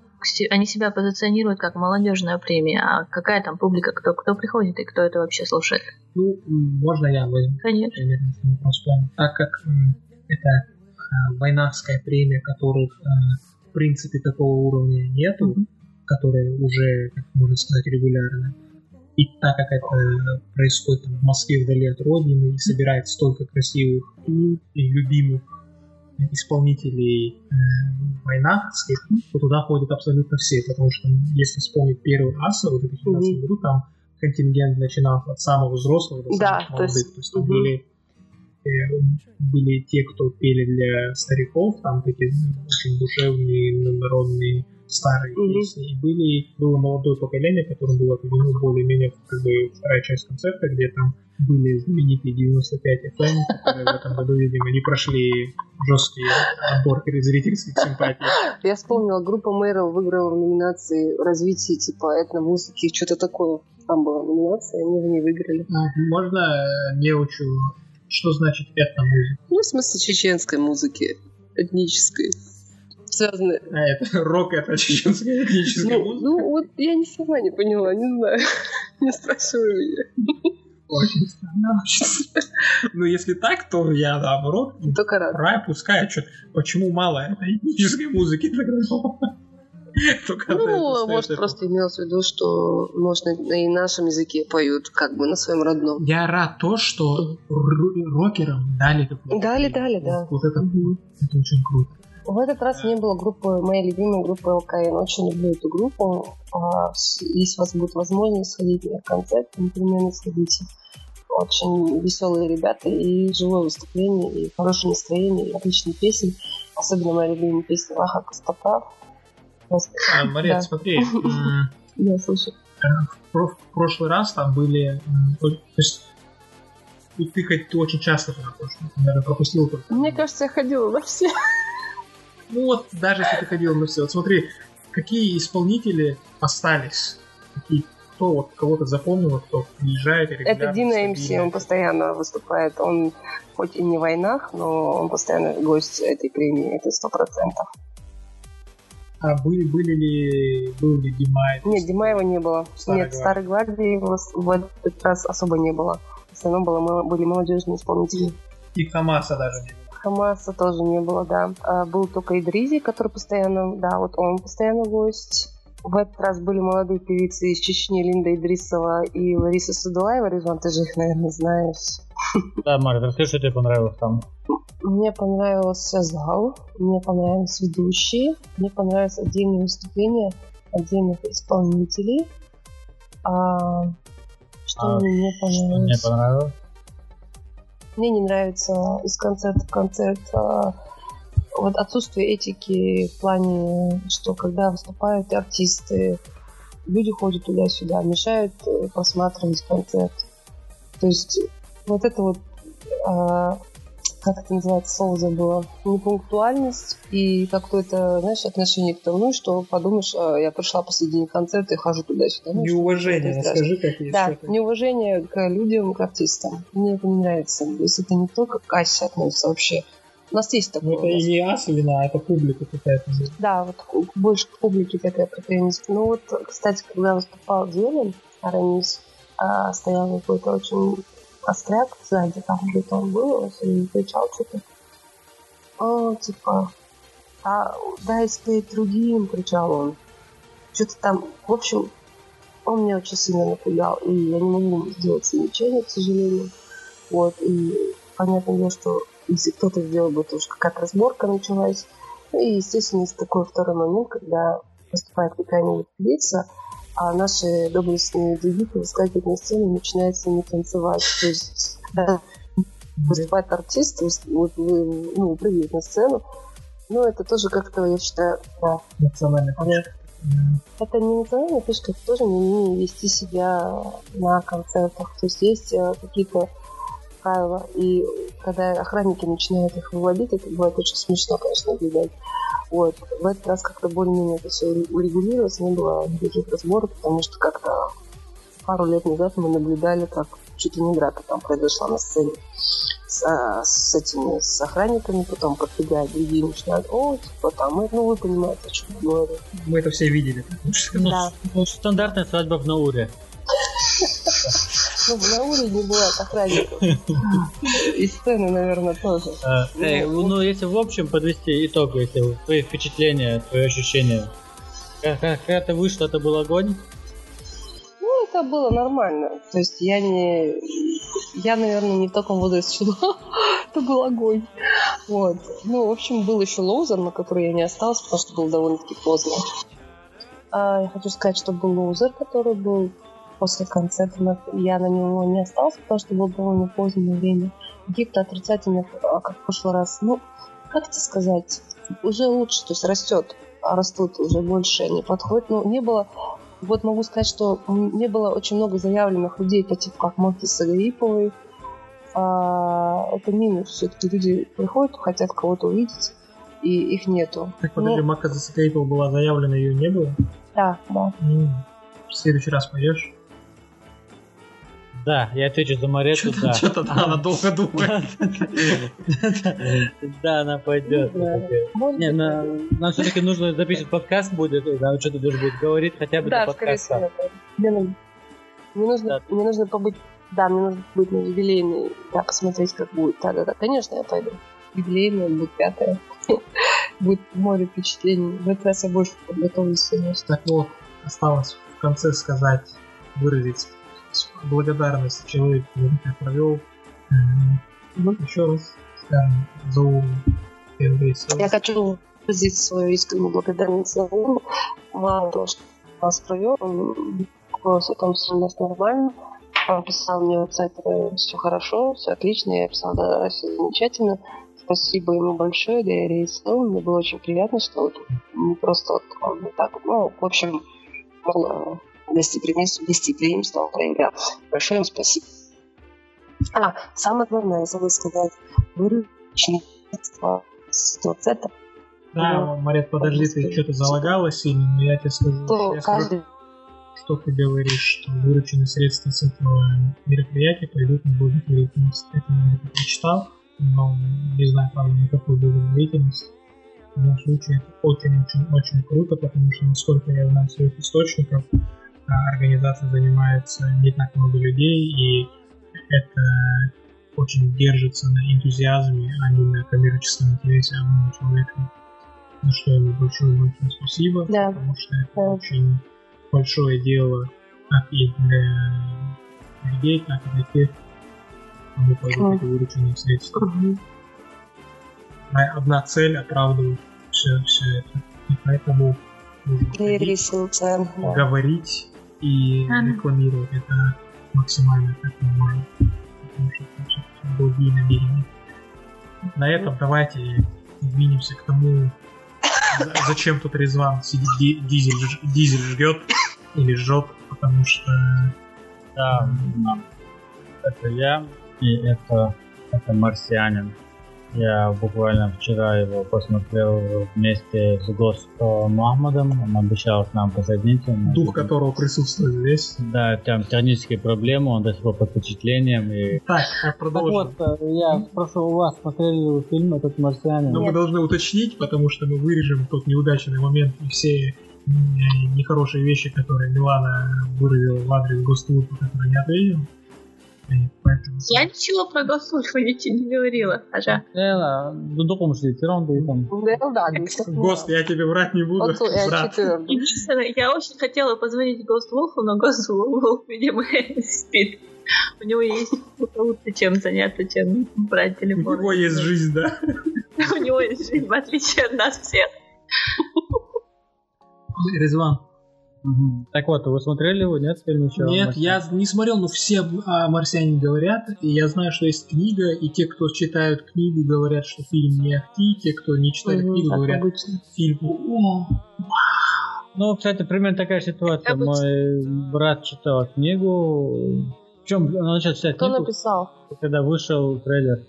они себя позиционируют как молодежная премия, а какая там публика, кто, кто приходит и кто это вообще слушает? Ну, можно я возьму? Конечно. Так как это э, войнавская премия, которых э, в принципе такого уровня нету, mm-hmm. которые уже, как можно сказать, регулярно, и так как это происходит там, в Москве вдали от родины и собирает столько красивых и любимых исполнителей э, войнахских, то туда ходят абсолютно все, потому что если вспомнить первый аса в 2015 mm-hmm. году, там контингент начинался от самого взрослого до да, самых молодых. То есть, то есть там mm-hmm. были, э, были те, кто пели для стариков, там такие очень душевные, народные старые mm-hmm. песни. И были, было молодое поколение, которому было отведено более-менее как бы вторая часть концерта, где там были знаменитые 95 FM, которые в этом году, видимо, не прошли жесткий отбор зрительских симпатий. Я вспомнила, группа Мэрил выиграла в номинации развитие типа этномузыки, что-то такое. Там была номинация, они в ней выиграли. Можно э, не учу, что значит этномузыка? Ну, в смысле чеченской музыки, этнической связаны. А, это рок, это чеченская этническая ну, музыка? Ну, вот я ни сама не поняла, не знаю. [LAUGHS] Не спрашивай меня. Очень странно, Ну, если так, то я наоборот. Только рад. Рай пускай, что, почему мало этой этнической музыки [LAUGHS] тогда? ну, может, просто имелось в виду, что, можно и нашем языке поют, как бы на своем родном. Я рад то, что рокерам дали такую. Дали, дали, да. Вот это, это очень круто. В этот раз не было группы, моей любимой группы ЛКН. Очень люблю эту группу. А, если у вас будет возможность сходить на концерт, непременно сходите. Очень веселые ребята и живое выступление, и хорошее настроение, и отличные песни. Особенно моя любимая песня Лаха Костоправ. А, Мария, да. смотри. [LAUGHS] Я слышу. В прошлый раз там были... То есть ты хоть ты очень часто туда наверное, пропустил только. Мне кажется, я ходила на все. Ну вот, даже если ты ходил на все, вот смотри, какие исполнители остались, какие, кто вот кого-то запомнил, кто приезжает Это Дина МС, он постоянно выступает, он хоть и не в войнах, но он постоянно гость этой премии, это сто процентов. А были, были ли, был ли Димай? Нет, Димаева не было. Старой Нет, гвардии. Старой гвардии в этот раз особо не было. В основном было, были молодежные исполнители. И Хамаса даже не было. Хамаса тоже не было, да. А, был только Идризи, который постоянно, да, вот он постоянно гость. В этот раз были молодые певицы из Чечни Линда Идрисова и Лариса Садулаева. Рижан, ты же их, наверное, знаешь. [LAUGHS] Да, Марк, расскажи, что тебе понравилось там. Мне понравился зал, мне понравились ведущие, мне понравилось отдельные выступления отдельных исполнителей. А, что А, мне не Что мне понравилось? Мне не нравится из концерта в концерт а, вот отсутствие этики в плане, что когда выступают артисты, люди ходят туда-сюда, мешают э, просматривать концерт. То есть вот это вот, а, как это называется, слово забыла, непунктуальность и какое-то, знаешь, отношение к тому, что подумаешь, а, я пришла посредине концерта и хожу туда-сюда. Ну, Неуважение, расскажи, как есть да, что-то. неуважение к людям, к артистам. Мне это не нравится. То есть это не только к кассе относится вообще. У нас есть Ну, такое. это у нас. и не ас вина, а это публика какая-то. Да, вот больше к публике такая претензия. Ну вот, кстати, когда выступал Зелен, Арамис, а, стоял какой-то очень остряк сзади, там где-то он был, время кричал что-то. О, типа, а, дай спеть другим, кричал он. Что-то там, в общем, он меня очень сильно напугал, и я не могу сделать замечание, к сожалению. Вот, и понятное дело, что если кто-то сделал бы, то уж какая-то разборка началась. Ну и, естественно, есть такой второй момент, когда выступает какая-нибудь певица, а наши доблестные дебюты выскакивают на сцену и начинают с ними танцевать. То есть, когда выступает артист, вот вы, ну, прыгает на сцену, ну, это тоже как-то, я считаю, да, Национальная. М, это не национальная фишка, это тоже не умение вести себя на концертах. То есть есть э, какие-то правила. И когда охранники начинают их выводить, это бывает очень смешно, конечно, наблюдать. Вот. В этот раз как-то более-менее это все урегулировалось, не было никаких разборок, потому что как-то пару лет назад мы наблюдали, как чуть ли не драка там произошла на сцене с, а, с этими с охранниками, потом подбегают другие начинают, о, типа там, ну вы понимаете, о чем я говорю. Мы это все видели. Ну, Да. ну, стандартная свадьба в Науре. [LAUGHS] Ну, на уровне бывает охранников. И сцены, наверное, тоже. А, э, ну, если в общем подвести итог, если твои впечатления, твои ощущения. Когда ты вышла, это был огонь? Ну, это было нормально. То есть я не... Я, наверное, не в таком возрасте, что [LAUGHS] это был огонь. Вот. Ну, в общем, был еще ловзар, на который я не осталась, потому что было довольно-таки поздно. А, я хочу сказать, что был ловзар, который был после концерта. но Я на него не осталась, потому что было довольно позднее время. Каких-то отрицательных, а, как в прошлый раз. Ну, как это сказать? Уже лучше, то есть растет. а Растут уже больше, они подходят. Ну, не было вот могу сказать, что не было очень много заявленных людей, по типу как Маки Сагаиповой. А, это минус. Все-таки люди приходят, хотят кого-то увидеть, и их нету. Так, подожди, Ну, Мака Засакаипова была заявлена, ее не было? да, да. М, В следующий раз пойдешь? Да, я отвечу за Марету, да. Что-то она долго думает. Да, она пойдет. Да. Может Не, нам все-таки нужно записывать подкаст будет, и нам что-то должен будет говорить хотя бы Да, до скорее всего. подкаста. Мне нужно, мне нужно, Да. мне нужно побыть, да, мне нужно быть на юбилейной, да, посмотреть, как будет. Да, да, да, конечно, я пойду. Юбилейная будет пятая. [LAUGHS] Будет море впечатлений. В этот раз я больше подготовлюсь. Так вот, осталось в конце сказать, выразить благодарность человеку, который провел. М, Еще раз скажем за первый Я хочу выразить свою искреннюю благодарность за Улу. Мало того, что нас провел, он там все у нас нормально. Он писал мне в WhatsApp, все хорошо, все отлично. Я писала, да, все замечательно. Спасибо ему большое, да и. Мне было очень приятно, что вот не просто вот он так, ну, в общем, гостеприимство, гостеприимство проявлял. Большое им спасибо. А, самое главное, я забыла сказать, вырученные средства с туцета Да, Марет, подожди, ты что-то залагала сильно, но я тебе скажу, то я скажу, каждый что ты говоришь, что вырученные средства с этого мероприятия пойдут на благотворительность. Это я где-то прочитал, но не знаю, правда, на какую благотворительность. В любом случае, это очень-очень-очень круто, потому что, насколько я знаю своих источников, организация занимается не так много людей, и это очень держится на энтузиазме, а не на коммерческом интересе одного человека. за что ему большое-большое спасибо, Да. потому что это Да. очень большое дело как и для людей, так и для тех, кому пойдут эти вырученные средства. А Одна цель оправдывает все, все это. И поэтому нужно да. говорить и Ага. рекламировать это максимально как мы можем. Потому что это благие намерения. На этом давайте двинемся к тому, за- зачем тут Резван сидит, ди- дизель, ж- дизель ждет или жжет, потому что Да, да. это я, и это, это марсианин. Я буквально вчера его посмотрел вместе с Гостом Ахмадом. Он обещал к нам присоединиться. дух которого присутствует здесь. Да, там технические проблемы, он до сих пор под впечатлением. И... Так, а Так продолжим. вот, э, я спрошу у вас, смотрели вы фильм «Этот марсианин»? Но мы должны уточнить, потому что мы вырежем тот неудачный момент и все м, нехорошие вещи, которые Милана выразила в адрес Госслужбы, которые не ответил. Поэтому... Я ничего про госслужбу ничего не говорила. Ага. Э, ну, докум шлитерон, да и там. Да, да. Гост, я тебе врать не буду, брат. Единственное, я очень хотела позвонить Госволфу, но Госволф, видимо, [LAUGHS] спит. У него есть лучше, чем заняться, чем брать У телефон. него есть жизнь, да? У него есть жизнь, в отличие от нас всех. Резван. Мгм. Так вот, вы смотрели его, нет, фильм еще? Нет, я не смотрел, но все о марсиане говорят, и я знаю, что есть книга, и те, кто читают книгу, говорят, что фильм не ахти, те, кто не читали Мгм, книгу, как говорят, обычно. фильм о, Ну, кстати, примерно такая ситуация. Обычно. Мой брат читал книгу. Причем он начал читать Кто книгу, написал? когда вышел трейлер.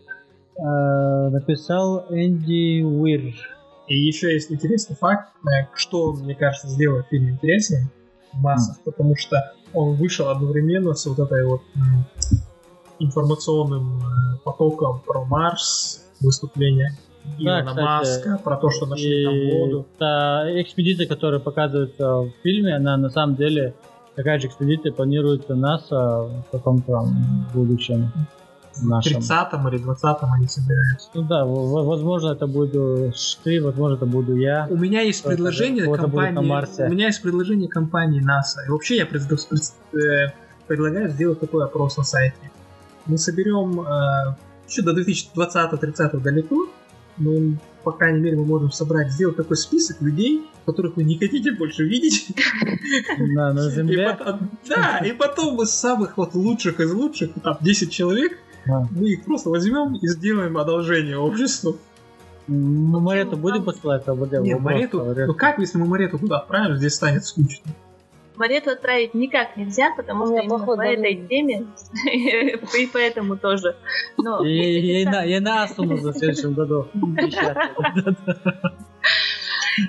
Э, написал Энди Уир. И еще есть интересный факт, э, что, мне кажется, сделает фильм интересным в массах, потому что он вышел одновременно с вот этой вот информационным э, потоком про Марс, выступление Да, Илона кстати, Маска, про то, что нашли там И воду. та экспедиция, которая показывается в фильме, она на самом деле такая же экспедиция планируется НАСА в каком-то там будущем нашем. 30-м или 20-м они собираются. Ну да, возможно это будешь ты, возможно это буду я. У меня есть предложение на компании. Марсе. У меня есть предложение компании НАСА. И вообще я пред- пред- э, предлагаю сделать такой опрос на сайте. Мы соберем э, еще до 2020-30 далеко, но по крайней мере мы можем собрать, сделать такой список людей, которых вы не хотите больше видеть. Да, на И Земле. потом- да, и потом с самых вот лучших из лучших, там 10 человек, Да. мы их просто возьмем и сделаем одолжение обществу. Мы Марету будем посылать ОБД? Не, Вопрос, Марету, Марету. ну как, если мы Марету туда отправим, здесь станет скучно. Марету отправить никак нельзя, потому У что именно по этой теме, [LAUGHS] и поэтому тоже. [LAUGHS] И, на, официальный- и на Асу нужно в следующем году. [LAUGHS]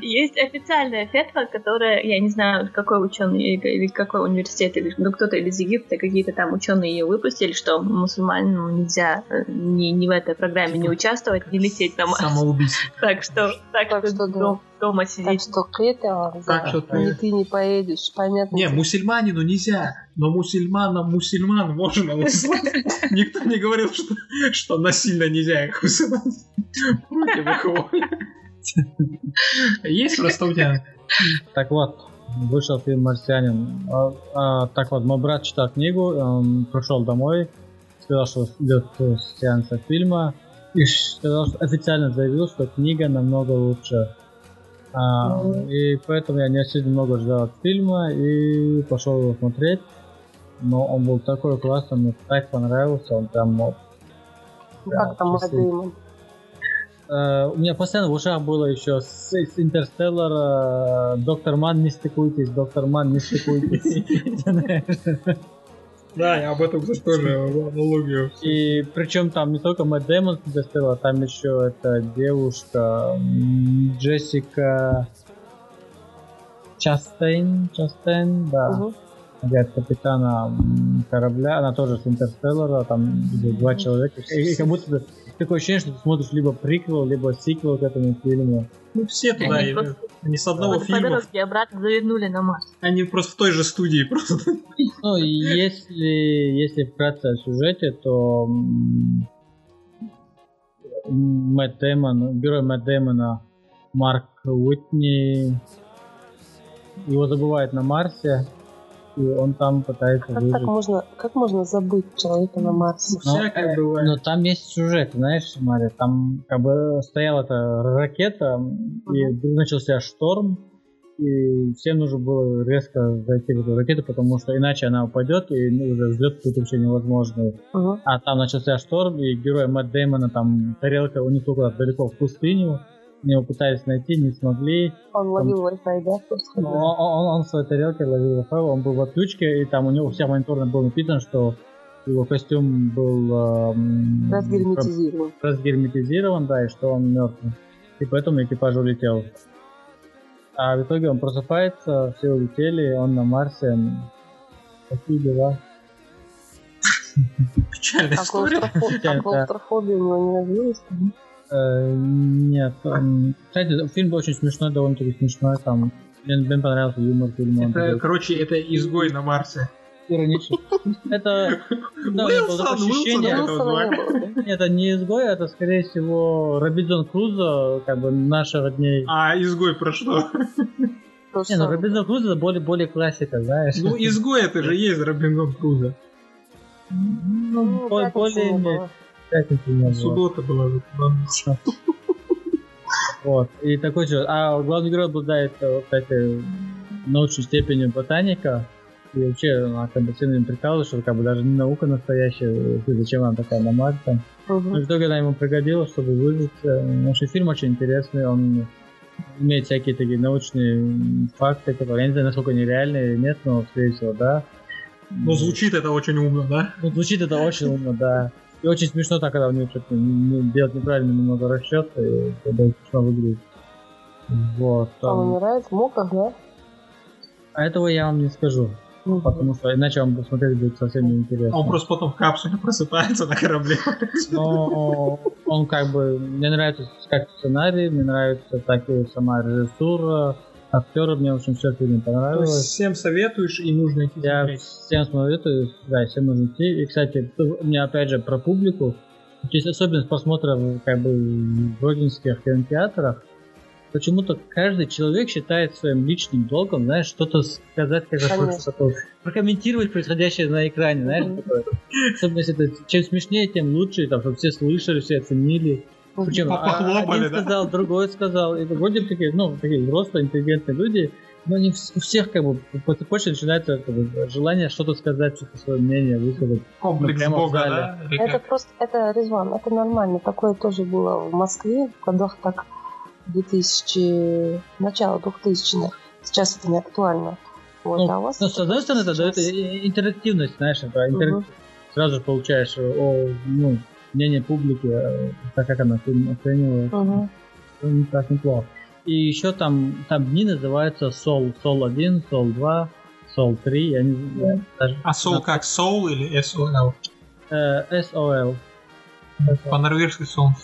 Есть официальная фетва, которая, я не знаю, какой ученый или, какой университет, или ну, кто-то из Египта, какие-то там ученые ее выпустили, что мусульманам нельзя э, ни, ни в этой программе не участвовать, не лететь на Марс. Самоубийство. Так что, так, Так что, что дома Так сидеть. что к этому Так что ты... ты не поедешь, понятно. Не, мусульманину нельзя, но мусульманам мусульман можно. [LAUGHS] Никто не говорил, что, что насильно нельзя их высылать. Против их воли. Есть просто у тебя... Так вот, вышел фильм «Марсианин». А, а, так вот, мой брат читал книгу, он пришел домой, сказал, что идет сеанса фильма, и сказал, что официально заявил, что книга намного лучше. А, и поэтому я не очень много ждал от фильма и пошел его смотреть. Но он был такой классный, мне так понравился, он прям мог. Ну, Как там? Э, у меня постоянно в ушах было еще с, с Интерстеллар, э, Доктор Ман, не стыкуйтесь, Доктор Ман, не стыкуйтесь. [LAUGHS] Да, я об этом, кстати, тоже аналогию. И причем там не только Мэтт Дэймон с Интерстеллар, там еще эта девушка Джессика Частейн, Частейн, да, играет капитана корабля, она тоже с Интерстеллара, там два человека, и, как будто такое ощущение, что ты смотришь либо приквел, либо сиквел к этому фильму. Ну, все туда Они идут. просто- Они с одного Вот по фильма, дороге обратно завернули на Марс. они просто в той же студии просто. Ну, и если, если вкратце о сюжете, то Мэтт Дэймон, герой Мэтт Дэймона Марк Уитни, его забывают на Марсе, и он там пытается Как выжить. так можно, как можно забыть человека на Марсе? Но, Всякое бывает. Но там есть сюжет, знаешь, Мария, там как бы стояла эта ракета, и вдруг начался шторм, и всем нужно было резко зайти в эту ракету, потому что иначе она упадет, и ну, уже взлет тут вообще невозможный. Мгм. А там начался шторм, и герой Мэтт Дэймона, там тарелка унесло куда-то далеко в пустыню, его пытались найти, не смогли. Он ловил Wi-Fi, да? Просто Он, он- он в своей тарелке ловил Wi-Fi, он был в отключке, и там у него у всех мониторно было написано, что его костюм был эм, разгерметизирован. разгерметизирован, да, и что он мертвый. И поэтому экипаж улетел. А в итоге он просыпается, все улетели, он на Марсе. Такие дела. Печальная А история. а клаустрофобия у него не развилась? Э, нет. Кстати, фильм был очень смешной, довольно-таки смешной. Там мне, мне понравился юмор фильма. Это, короче, это изгой на Марсе. ироничный. Это да, Уилсон, ощущение, Уилсон, это не изгой, это скорее всего Робинзон Крузо, как бы наших дней. А изгой про что? Не, ну. Робинзон Крузо это более, более классика, знаешь. Ну, изгой это же есть Робинзон Крузо. Ну, Ну, более, пятницы не было. Судота была. Вот. И такой же. А главный герой обладает, э, кстати, научной степенью ботаника. И вообще, она как бы сильно им прикалывается, что как бы даже не наука настоящая, и зачем она такая на Марсе. Мгм. Но в итоге она ему пригодилась, чтобы выжить. Э, В общем, фильм очень интересный, он имеет всякие такие научные факты, которые, я не знаю, насколько они реальные или нет, но, скорее всего, да. Но звучит это очень умно, да? Ну, звучит это очень умно, да. И очень смешно так, когда у него что-то делать неправильно немного расчет, и это очень смешно выглядит. Вот. Он там. умирает в муках, да? А этого я вам не скажу, Мгм. потому что иначе вам смотреть будет совсем неинтересно. А он просто потом в капсуле [LAUGHS] просыпается на корабле. Но он как бы... Мне нравится как сценарий, мне нравится так и сама режиссура, актеры, мне, в общем, все в фильме То есть понравилось. всем советуешь и нужно идти Я смотреть. всем советую, да, всем нужно идти. И, кстати, у меня опять же про публику. Тут Есть особенность просмотра как бы в родинских кинотеатрах. Почему-то каждый человек считает своим личным долгом, знаешь, что-то сказать, как такое, прокомментировать происходящее на экране, знаешь, такое. Особенно если это чем смешнее, тем лучше, там, чтобы все слышали, все оценили. Причем а- Похлопали, один да? сказал, другой сказал. И вроде бы такие, ну, такие взрослые, интеллигентные люди, но они вс- у всех как бы по цепочке начинается как бы, желание что-то сказать, что-то свое мнение высказать. Комплекс Ну, прямо в бога, да? Это просто, это Резван, это нормально. Такое тоже было в Москве в годах так 2000, начало 2000-х. Сейчас это не актуально. Вот, Ну, а у вас это с одной стороны, это дает интерактивность, знаешь, это интерак- Мгм. сразу же получаешь о, ну, мнение публики, э, так как она фильм оценивает. Ну, не так неплохо. И еще там, там дни называются Сол, Сол 1, Сол 2, Сол 3, я не знаю, даже А Soul как? Soul или SOL? э, SOL. По-норвежски солнце.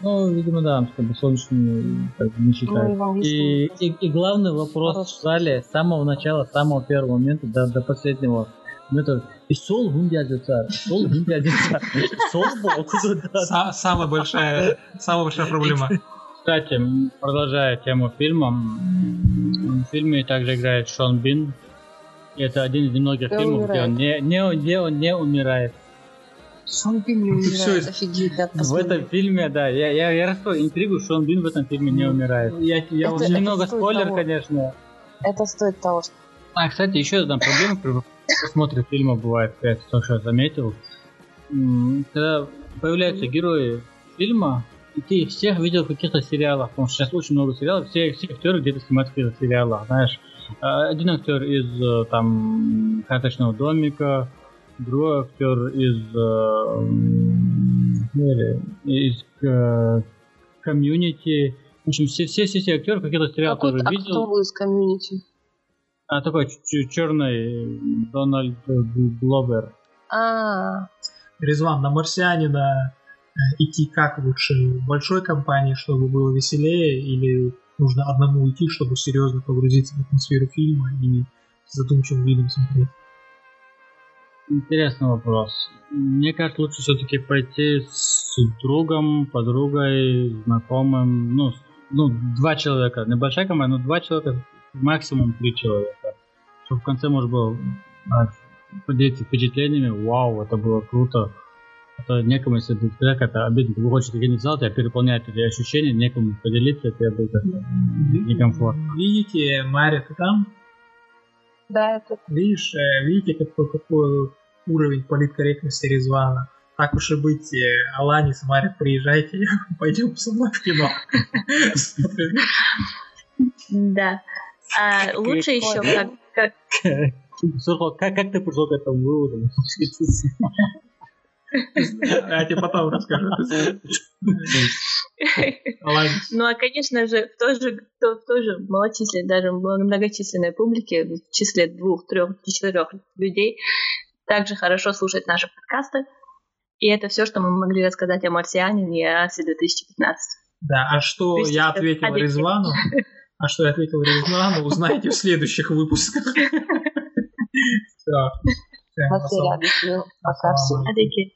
Ну, видимо, да, как бы солнечный как не Ну, и считают. английском И, и, и главный вопрос Хорошо. в зале с самого начала, с самого первого момента до, до последнего. Момента. И сол сол гундядица, сол был куда Са- Самая большая, самая большая проблема. Кстати, продолжая тему фильма, в фильме также играет Шон Бин. И это один из немногих фильмов, где он не, не, где он не умирает. Шон Бин не умирает, это- офигеть, да, В этом фильме, да, я, я, я раскрою интригу, Шон Бин в этом фильме не умирает. Я, я Это- уже Очень немного спойлер, того. конечно. Это стоит того, что... А, кстати, еще одна проблема просмотре фильма бывает, я это что заметил. М, Когда появляются герои фильма, и ты их всех видел в каких-то сериалах, потому что сейчас очень много сериалов, все, все актеры где-то снимаются в каких-то сериалах, знаешь. А, Один актер из э, там карточного домика, другой актер из э, из э, комьюнити. В общем, все, все, все, все актеры в каких-то сериалах Какой тоже а видел. кто был из комьюнити? А такой черный Дональд Гловер. А, Резван, на марсианина э, идти как лучше? В большой компании, чтобы было веселее, или нужно одному идти, чтобы серьезно погрузиться в атмосферу фильма и с задумчивым видом смотреть? Интересный вопрос. Мне кажется, лучше все-таки пойти с другом, подругой, знакомым, ну, ну, два человека, небольшая команда, но два человека, максимум три человека. Чтобы в конце можно было а, поделиться впечатлениями, вау, это было круто. Это некому, если ты как это обидно, ты выходишь в какой-нибудь зал, тебя переполняют эти ощущения, некому поделиться, это будет некомфортно. Видите, Мария, ты там? Да, это Видишь, э, видите, какой, какой уровень политкорректности Резвана? Так уж и быть, э, Аланис, Мария, приезжайте, [LAUGHS] пойдем со мной в кино. [LAUGHS] Да. А лучше еще как, как Слушай, как, как ты пришел к этому выводу? Я тебе потом расскажу. Ну, а, конечно же, в той же, в той- же малочисленной, даже многочисленной публике, в числе двух, трех, четырех людей, также хорошо слушать наши подкасты. И это все, что мы могли рассказать о «Марсианине» и о Асе 2015. Да, а что я ответил. Резвану? [LAUGHS] А что я ответил Резвану, узнаете в следующих выпусках. [LAUGHS] Все. все. Пока. Адеки.